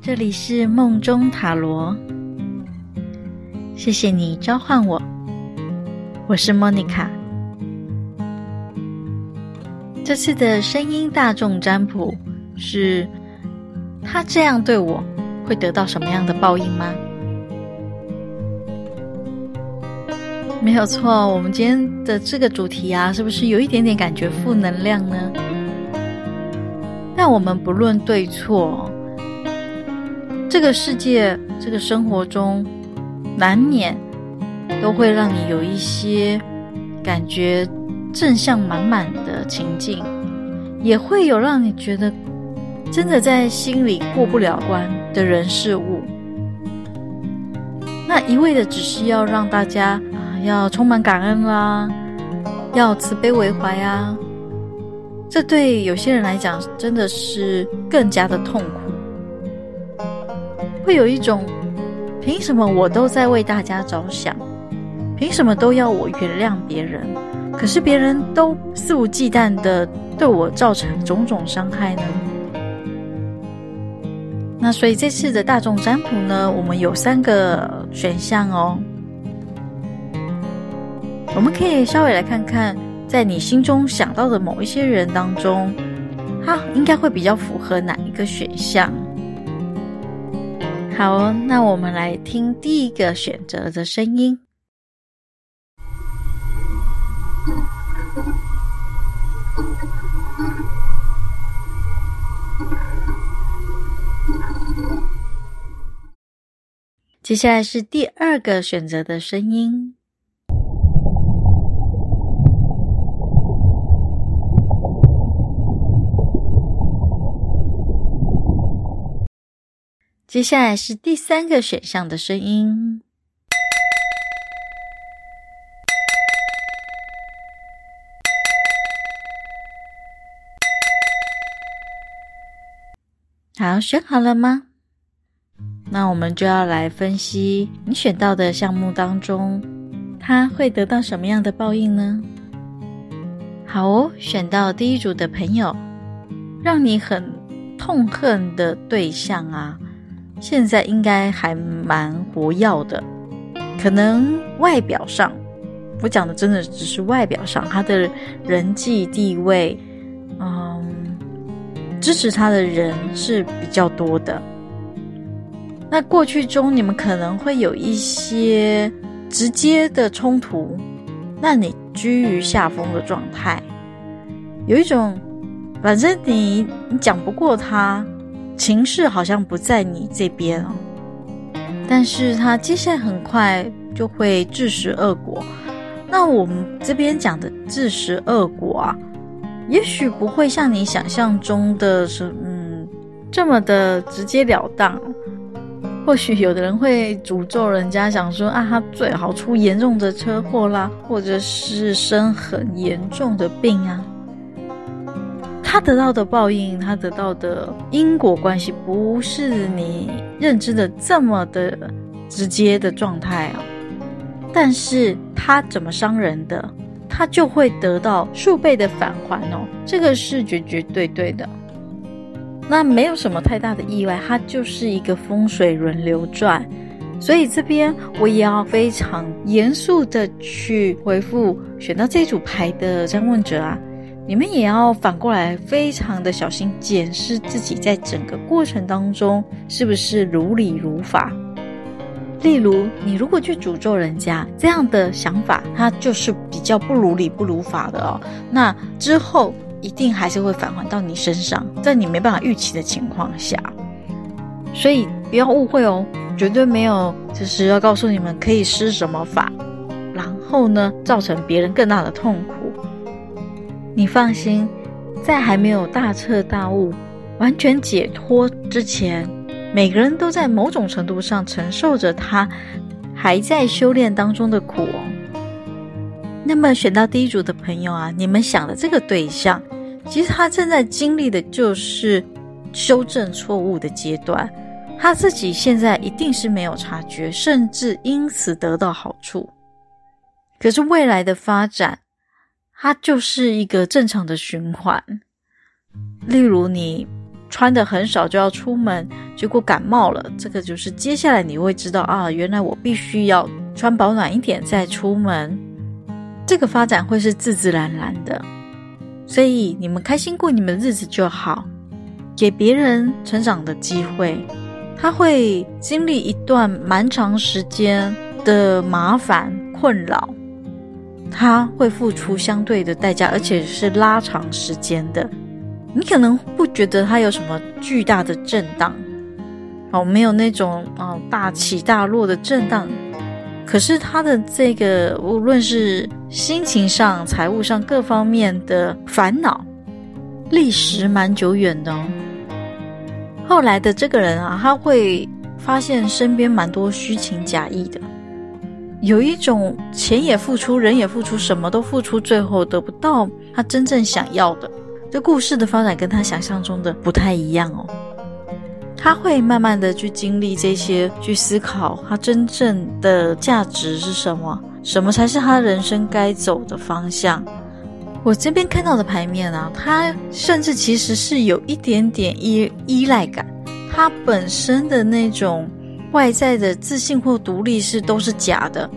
这里是梦中塔罗，谢谢你召唤我，我是莫妮卡。这次的声音大众占卜是，他这样对我会得到什么样的报应吗？没有错，我们今天的这个主题啊，是不是有一点点感觉负能量呢？但我们不论对错，这个世界，这个生活中，难免都会让你有一些感觉正向满满的情境，也会有让你觉得真的在心里过不了关的人事物。那一味的只是要让大家啊。要充满感恩啦，要慈悲为怀啊！这对有些人来讲真的是更加的痛苦，会有一种凭什么我都在为大家着想，凭什么都要我原谅别人，可是别人都肆无忌惮的对我造成种种伤害呢？那所以这次的大众占卜呢，我们有三个选项哦。我们可以稍微来看看，在你心中想到的某一些人当中，他应该会比较符合哪一个选项？好，那我们来听第一个选择的声音。接下来是第二个选择的声音。接下来是第三个选项的声音。好，选好了吗？那我们就要来分析你选到的项目当中，他会得到什么样的报应呢？好哦，选到第一组的朋友，让你很痛恨的对象啊。现在应该还蛮活跃的，可能外表上，我讲的真的只是外表上，他的人际地位，嗯，支持他的人是比较多的。那过去中你们可能会有一些直接的冲突，那你居于下风的状态，有一种，反正你你讲不过他。情势好像不在你这边哦，但是他接下来很快就会自食恶果。那我们这边讲的自食恶果啊，也许不会像你想象中的是嗯这么的直截了当。或许有的人会诅咒人家，想说啊，他最好出严重的车祸啦，或者是生很严重的病啊。他得到的报应，他得到的因果关系，不是你认知的这么的直接的状态啊。但是他怎么伤人的，他就会得到数倍的返还哦，这个是绝绝对对的。那没有什么太大的意外，它就是一个风水轮流转。所以这边我也要非常严肃的去回复选到这组牌的占问者啊。你们也要反过来，非常的小心检视自己在整个过程当中是不是如理如法。例如，你如果去诅咒人家这样的想法，它就是比较不如理不如法的哦。那之后一定还是会返还到你身上，在你没办法预期的情况下。所以不要误会哦，绝对没有就是要告诉你们可以施什么法，然后呢，造成别人更大的痛苦。你放心，在还没有大彻大悟、完全解脱之前，每个人都在某种程度上承受着他还在修炼当中的苦。那么选到第一组的朋友啊，你们想的这个对象，其实他正在经历的就是修正错误的阶段，他自己现在一定是没有察觉，甚至因此得到好处。可是未来的发展，它就是一个正常的循环。例如，你穿的很少就要出门，结果感冒了，这个就是接下来你会知道啊，原来我必须要穿保暖一点再出门。这个发展会是自自然然的，所以你们开心过你们日子就好，给别人成长的机会。他会经历一段蛮长时间的麻烦困扰，他会付出相对的代价，而且是拉长时间的。你可能不觉得他有什么巨大的震荡，哦，没有那种啊、哦、大起大落的震荡，可是他的这个无论是心情上、财务上各方面的烦恼，历时蛮久远的哦。后来的这个人啊，他会发现身边蛮多虚情假意的，有一种钱也付出，人也付出，什么都付出，最后得不到他真正想要的。这故事的发展跟他想象中的不太一样哦。他会慢慢的去经历这些，去思考他真正的价值是什么，什么才是他人生该走的方向。我这边看到的牌面啊，他甚至其实是有一点点依依赖感，他本身的那种外在的自信或独立是都是假的，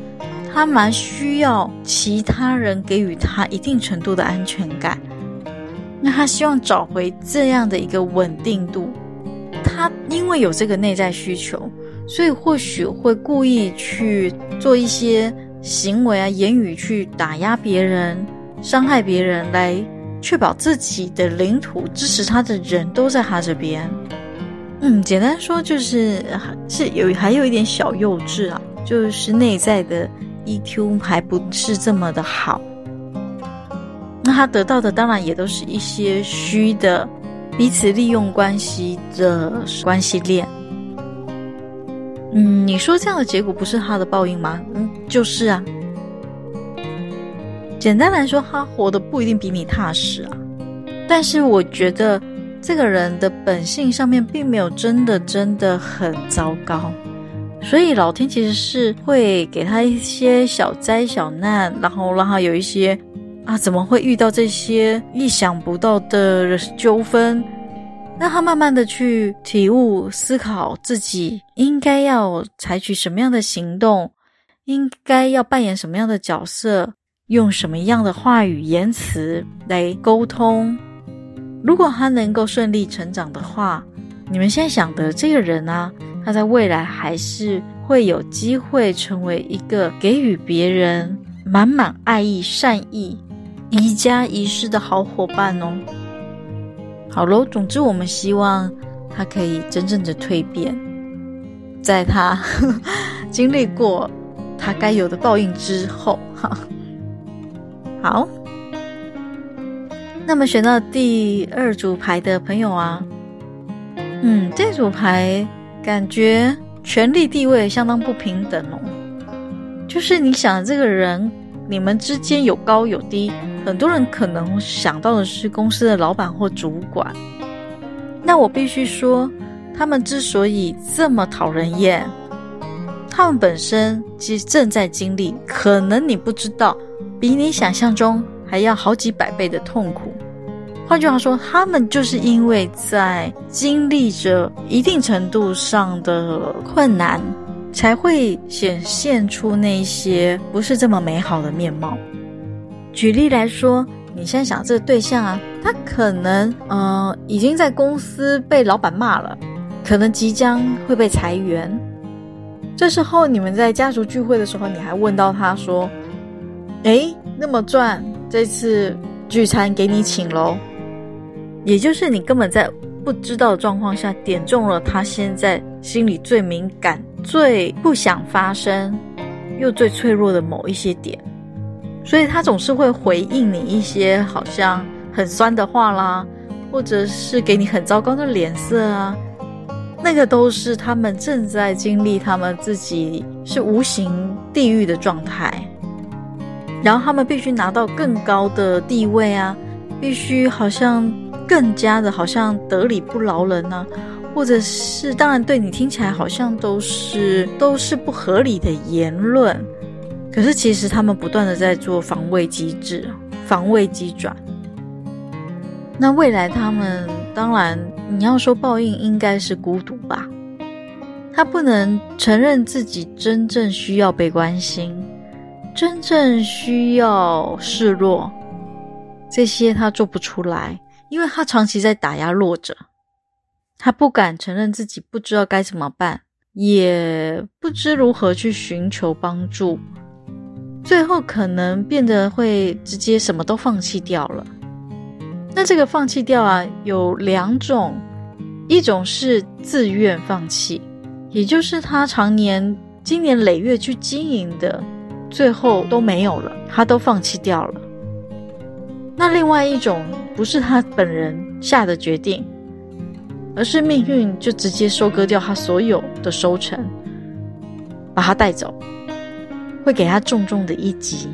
他蛮需要其他人给予他一定程度的安全感，那他希望找回这样的一个稳定度，他因为有这个内在需求，所以或许会故意去做一些行为啊、言语去打压别人。伤害别人来确保自己的领土，支持他的人都在他这边。嗯，简单说就是是有还有一点小幼稚啊，就是内在的 EQ 还不是这么的好。那他得到的当然也都是一些虚的彼此利用关系的关系链。嗯，你说这样的结果不是他的报应吗？嗯，就是啊。简单来说，他活的不一定比你踏实啊。但是我觉得这个人的本性上面并没有真的真的很糟糕，所以老天其实是会给他一些小灾小难，然后让他有一些啊，怎么会遇到这些意想不到的纠纷，让他慢慢的去体悟、思考自己应该要采取什么样的行动，应该要扮演什么样的角色。用什么样的话语言辞来沟通？如果他能够顺利成长的话，你们现在想的这个人啊，他在未来还是会有机会成为一个给予别人满满爱意、善意、宜家宜室的好伙伴哦。好喽，总之我们希望他可以真正的蜕变，在他呵 呵经历过他该有的报应之后，哈。好，那么选到第二组牌的朋友啊，嗯，这组牌感觉权力地位相当不平等哦。就是你想这个人，你们之间有高有低，很多人可能想到的是公司的老板或主管。那我必须说，他们之所以这么讨人厌，他们本身其实正在经历，可能你不知道。比你想象中还要好几百倍的痛苦。换句话说，他们就是因为在经历着一定程度上的困难，才会显现出那些不是这么美好的面貌。举例来说，你现在想这个对象啊，他可能呃已经在公司被老板骂了，可能即将会被裁员。这时候你们在家族聚会的时候，你还问到他说。诶，那么赚，这次聚餐给你请喽。也就是你根本在不知道的状况下点中了他现在心里最敏感、最不想发生又最脆弱的某一些点，所以他总是会回应你一些好像很酸的话啦，或者是给你很糟糕的脸色啊。那个都是他们正在经历他们自己是无形地狱的状态。然后他们必须拿到更高的地位啊，必须好像更加的好像得理不饶人呢、或者是当然对你听起来好像都是都是不合理的言论，可是其实他们不断的在做防卫机制、防卫机转。那未来他们当然你要说报应，应该是孤独吧。他不能承认自己真正需要被关心，真正需要示弱，这些他做不出来，因为他长期在打压弱者。他不敢承认自己不知道该怎么办，也不知如何去寻求帮助，最后可能变得会直接什么都放弃掉了。那这个放弃掉啊，有两种，一种是自愿放弃，也就是他常年经年累月去经营的，最后都没有了，他都放弃掉了。那另外一种不是他本人下的决定。而是命运就直接收割掉他所有的收成，把他带走，会给他重重的一击。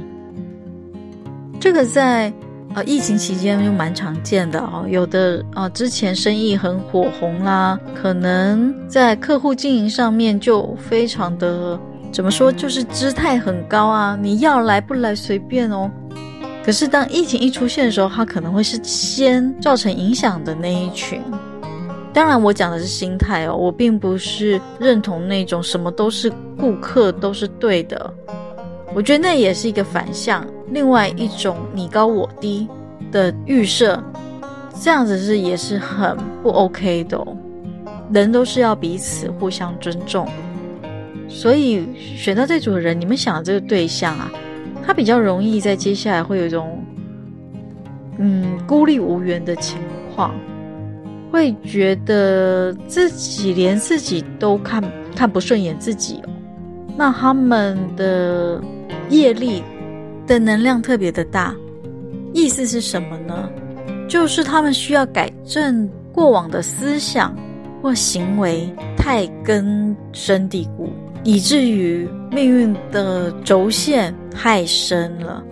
这个在呃疫情期间就蛮常见的哦，有的啊、呃、之前生意很火红啦，可能在客户经营上面就非常的怎么说，就是姿态很高啊，你要来不来随便哦。可是当疫情一出现的时候，他可能会是先造成影响的那一群。当然，我讲的是心态哦，我并不是认同那种什么都是顾客都是对的。我觉得那也是一个反向，另外一种你高我低的预设，这样子是也是很不 OK 的哦。人都是要彼此互相尊重，所以选到这组的人，你们想的这个对象啊，他比较容易在接下来会有一种嗯孤立无援的情况。会觉得自己连自己都看看不顺眼自己哦，那他们的业力的能量特别的大，意思是什么呢？就是他们需要改正过往的思想或行为太根深蒂固，以至于命运的轴线太深了，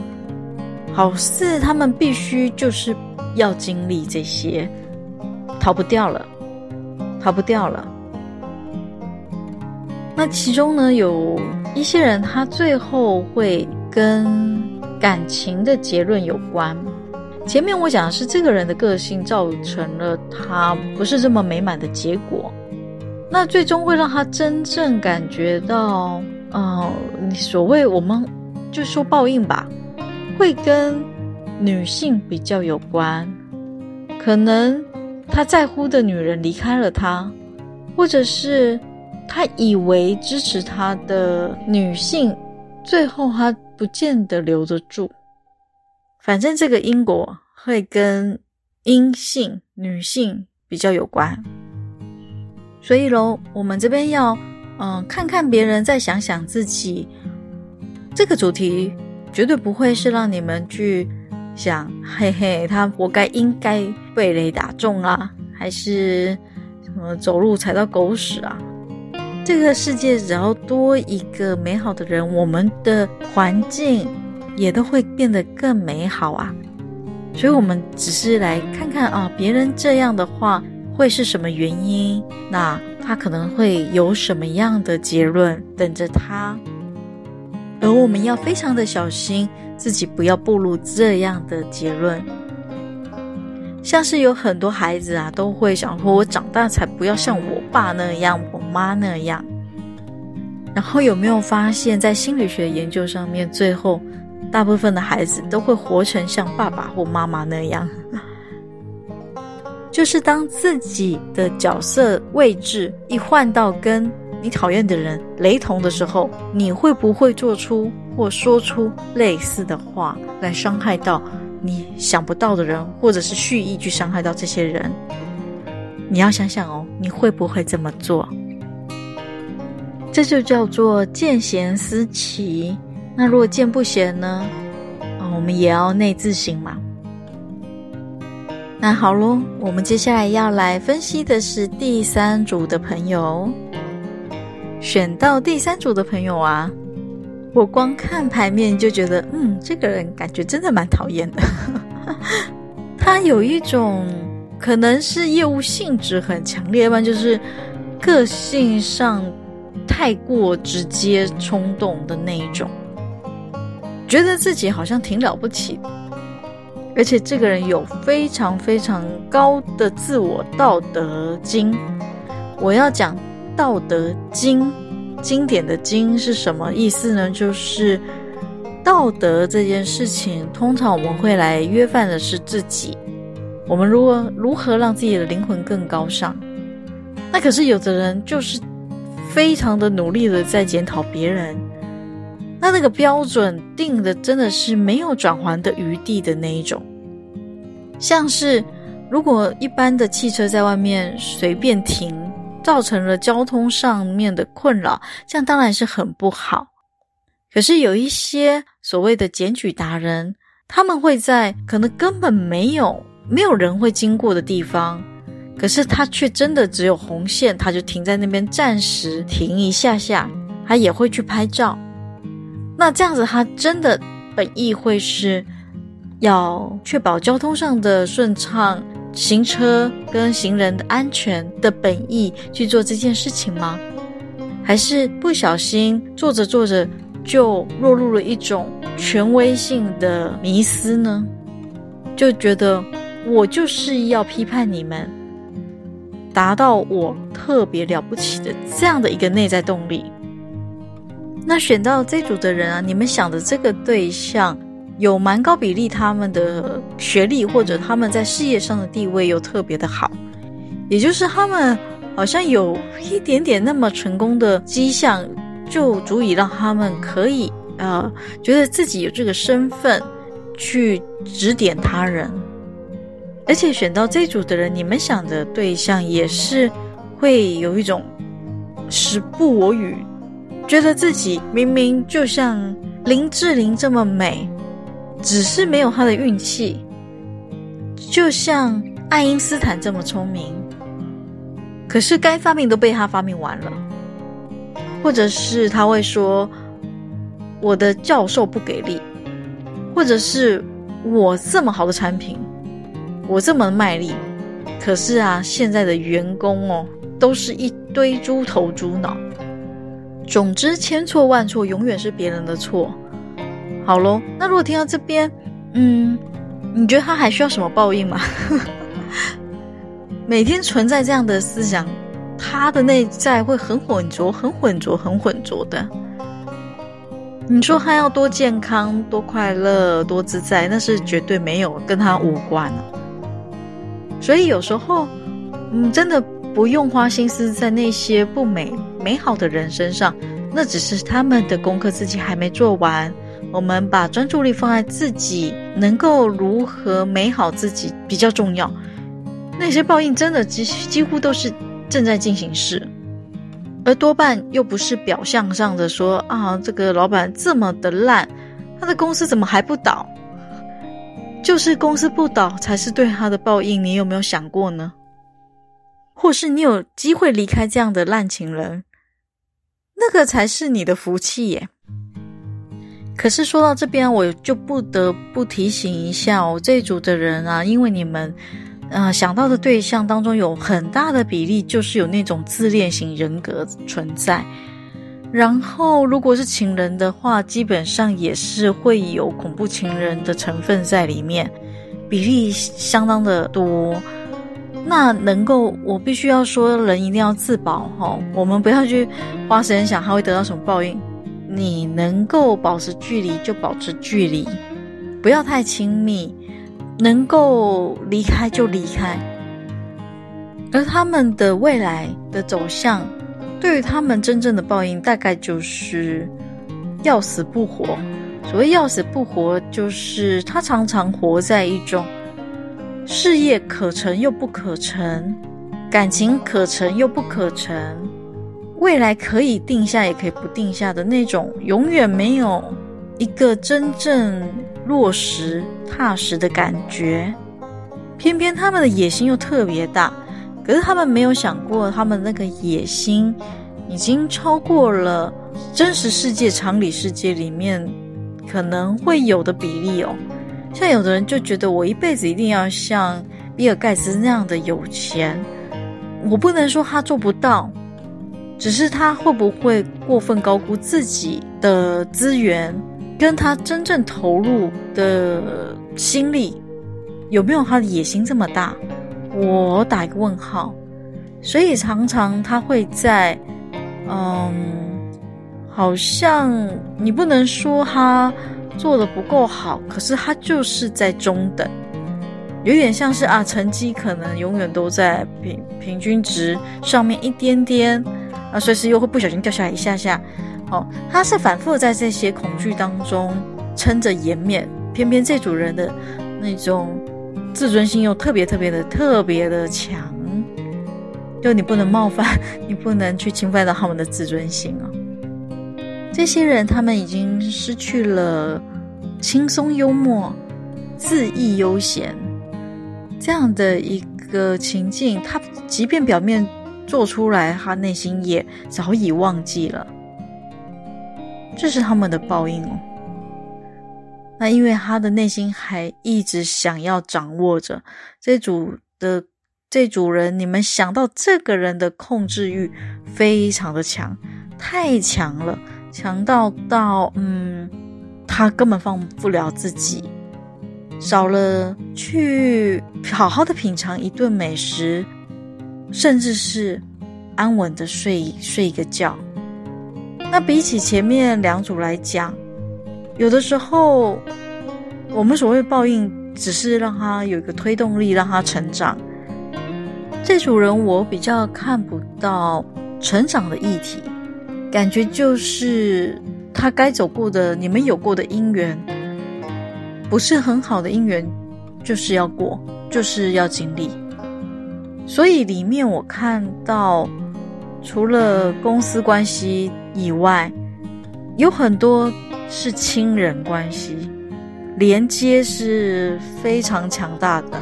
好似他们必须就是要经历这些。逃不掉了，逃不掉了。那其中呢，有一些人，他最后会跟感情的结论有关。前面我讲的是这个人的个性造成了他不是这么美满的结果。那最终会让他真正感觉到，呃，所谓我们就说报应吧，会跟女性比较有关，可能。他在乎的女人离开了他，或者是他以为支持他的女性，最后他不见得留得住。反正这个因果会跟阴性女性比较有关，所以喽，我们这边要嗯、看看别人，再想想自己。这个主题绝对不会是让你们去。想，嘿嘿，他活该，应该被雷打中啊，还是什么走路踩到狗屎啊？这个世界只要多一个美好的人，我们的环境也都会变得更美好啊。所以，我们只是来看看啊，别人这样的话会是什么原因？那他可能会有什么样的结论等着他？而我们要非常的小心。自己不要步入这样的结论，像是有很多孩子啊，都会想说：“我长大才不要像我爸那样，我妈那样。”然后有没有发现，在心理学研究上面，最后大部分的孩子都会活成像爸爸或妈妈那样，就是当自己的角色位置一换到跟你讨厌的人雷同的时候，你会不会做出或说出类似的话来伤害到你想不到的人，或者是蓄意去伤害到这些人？你要想想哦，你会不会这么做？这就叫做见贤思齐。那如果见不贤呢？啊，我们也要内自省嘛。那好喽，我们接下来要来分析的是第三组的朋友。选到第三组的朋友啊，我光看牌面就觉得，嗯，这个人感觉真的蛮讨厌的。他有一种可能是业务性质很强烈，要不然就是个性上太过直接冲动的那一种，觉得自己好像挺了不起。而且这个人有非常非常高的自我道德经。我要讲道德经，经典的经是什么意思呢？就是道德这件事情，通常我们会来约范的是自己。我们如何如何让自己的灵魂更高尚？那可是有的人就是非常的努力的在检讨别人。那那个标准定的真的是没有转圜的余地的那一种，像是如果一般的汽车在外面随便停，造成了交通上面的困扰，这样当然是很不好。可是有一些所谓的检举达人，他们会在可能根本没有没有人会经过的地方，可是他却真的只有红线，他就停在那边暂时停一下下，他也会去拍照。那这样子，他真的本意会是要确保交通上的顺畅、行车跟行人的安全的本意去做这件事情吗？还是不小心做着做着就落入了一种权威性的迷思呢？就觉得我就是要批判你们，达到我特别了不起的这样的一个内在动力。那选到这组的人啊，你们想的这个对象有蛮高比例，他们的学历或者他们在事业上的地位又特别的好，也就是他们好像有一点点那么成功的迹象，就足以让他们可以呃觉得自己有这个身份去指点他人，而且选到这组的人，你们想的对象也是会有一种时不我与。觉得自己明明就像林志玲这么美，只是没有她的运气；就像爱因斯坦这么聪明，可是该发明都被他发明完了。或者是他会说：“我的教授不给力。”或者是我这么好的产品，我这么卖力，可是啊，现在的员工哦，都是一堆猪头猪脑。总之，千错万错，永远是别人的错。好喽，那如果听到这边，嗯，你觉得他还需要什么报应吗？每天存在这样的思想，他的内在会很浑浊、很浑浊、很浑浊的。你说他要多健康、多快乐、多自在，那是绝对没有跟他无关。所以有时候，嗯，真的。不用花心思在那些不美美好的人身上，那只是他们的功课，自己还没做完。我们把专注力放在自己能够如何美好自己比较重要。那些报应真的几几乎都是正在进行式，而多半又不是表象上的说啊，这个老板这么的烂，他的公司怎么还不倒？就是公司不倒才是对他的报应，你有没有想过呢？或是你有机会离开这样的烂情人，那个才是你的福气耶。可是说到这边，我就不得不提醒一下我这一组的人啊，因为你们、呃、想到的对象当中有很大的比例就是有那种自恋型人格存在，然后如果是情人的话，基本上也是会有恐怖情人的成分在里面，比例相当的多。那能够，我必须要说，人一定要自保哈。我们不要去花时间想他会得到什么报应。你能够保持距离就保持距离，不要太亲密。能够离开就离开。而他们的未来的走向，对于他们真正的报应，大概就是要死不活。所谓要死不活，就是他常常活在一种。事业可成又不可成，感情可成又不可成，未来可以定下也可以不定下的那种，永远没有一个真正落实踏实的感觉。偏偏他们的野心又特别大，可是他们没有想过，他们那个野心已经超过了真实世界、常理世界里面可能会有的比例哦。像有的人就觉得我一辈子一定要像比尔盖茨那样的有钱，我不能说他做不到，只是他会不会过分高估自己的资源，跟他真正投入的心力，有没有他的野心这么大？我打一个问号。所以常常他会在，嗯，好像你不能说他做的不够好，可是他就是在中等，有点像是啊，成绩可能永远都在平平均值上面一点点，啊，随时又会不小心掉下来一下下。哦，他是反复在这些恐惧当中撑着颜面，偏偏这组人的那种自尊心又特别特别的特别的强，就你不能冒犯，你不能去侵犯到他们的自尊心啊。这些人他们已经失去了轻松幽默、恣意悠闲这样的一个情境，他即便表面做出来，他内心也早已忘记了。这是他们的报应哦。那因为他的内心还一直想要掌握着这组的这组人，你们想到这个人的控制欲非常的强，太强了，强到到嗯，他根本放不了自己，少了去好好的品尝一顿美食，甚至是安稳的睡睡一个觉。那比起前面两组来讲，有的时候我们所谓报应，只是让他有一个推动力，让他成长。这组人我比较看不到成长的议题，感觉就是他该走过的，你们有过的姻缘，不是很好的姻缘，就是要过，就是要经历。所以里面我看到，除了公司关系。以外，有很多是亲人关系，连接是非常强大的，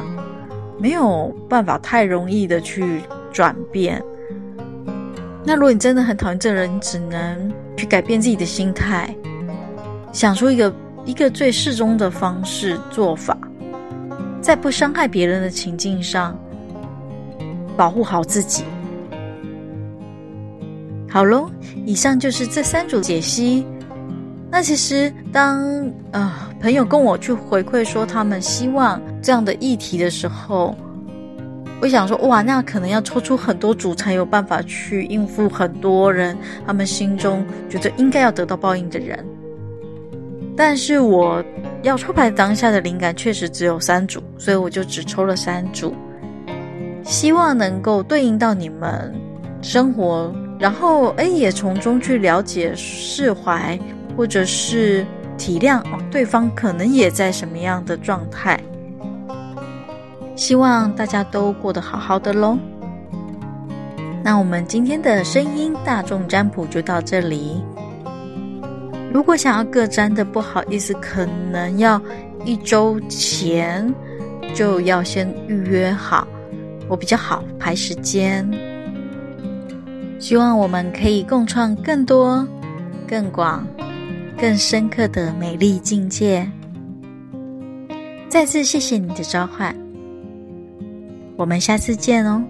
没有办法太容易的去转变。那如果你真的很讨厌这人，你只能去改变自己的心态，想出一个一个最适中的方式做法，在不伤害别人的情境上，保护好自己。好喽，以上就是这三组解析。那其实当呃朋友跟我去回馈说他们希望这样的议题的时候，我想说哇，那可能要抽出很多组才有办法去应付很多人他们心中觉得应该要得到报应的人。但是我要抽牌当下的灵感确实只有三组，所以我就只抽了三组，希望能够对应到你们生活。然后，哎，也从中去了解、释怀，或者是体谅，对方可能也在什么样的状态。希望大家都过得好好的喽。那我们今天的声音大众占卜就到这里。如果想要个占的，不好意思，可能要一周前就要先预约好，我比较好排时间。希望我们可以共创更多、更广、更深刻的美丽境界。再次谢谢你的召唤，我们下次见哦。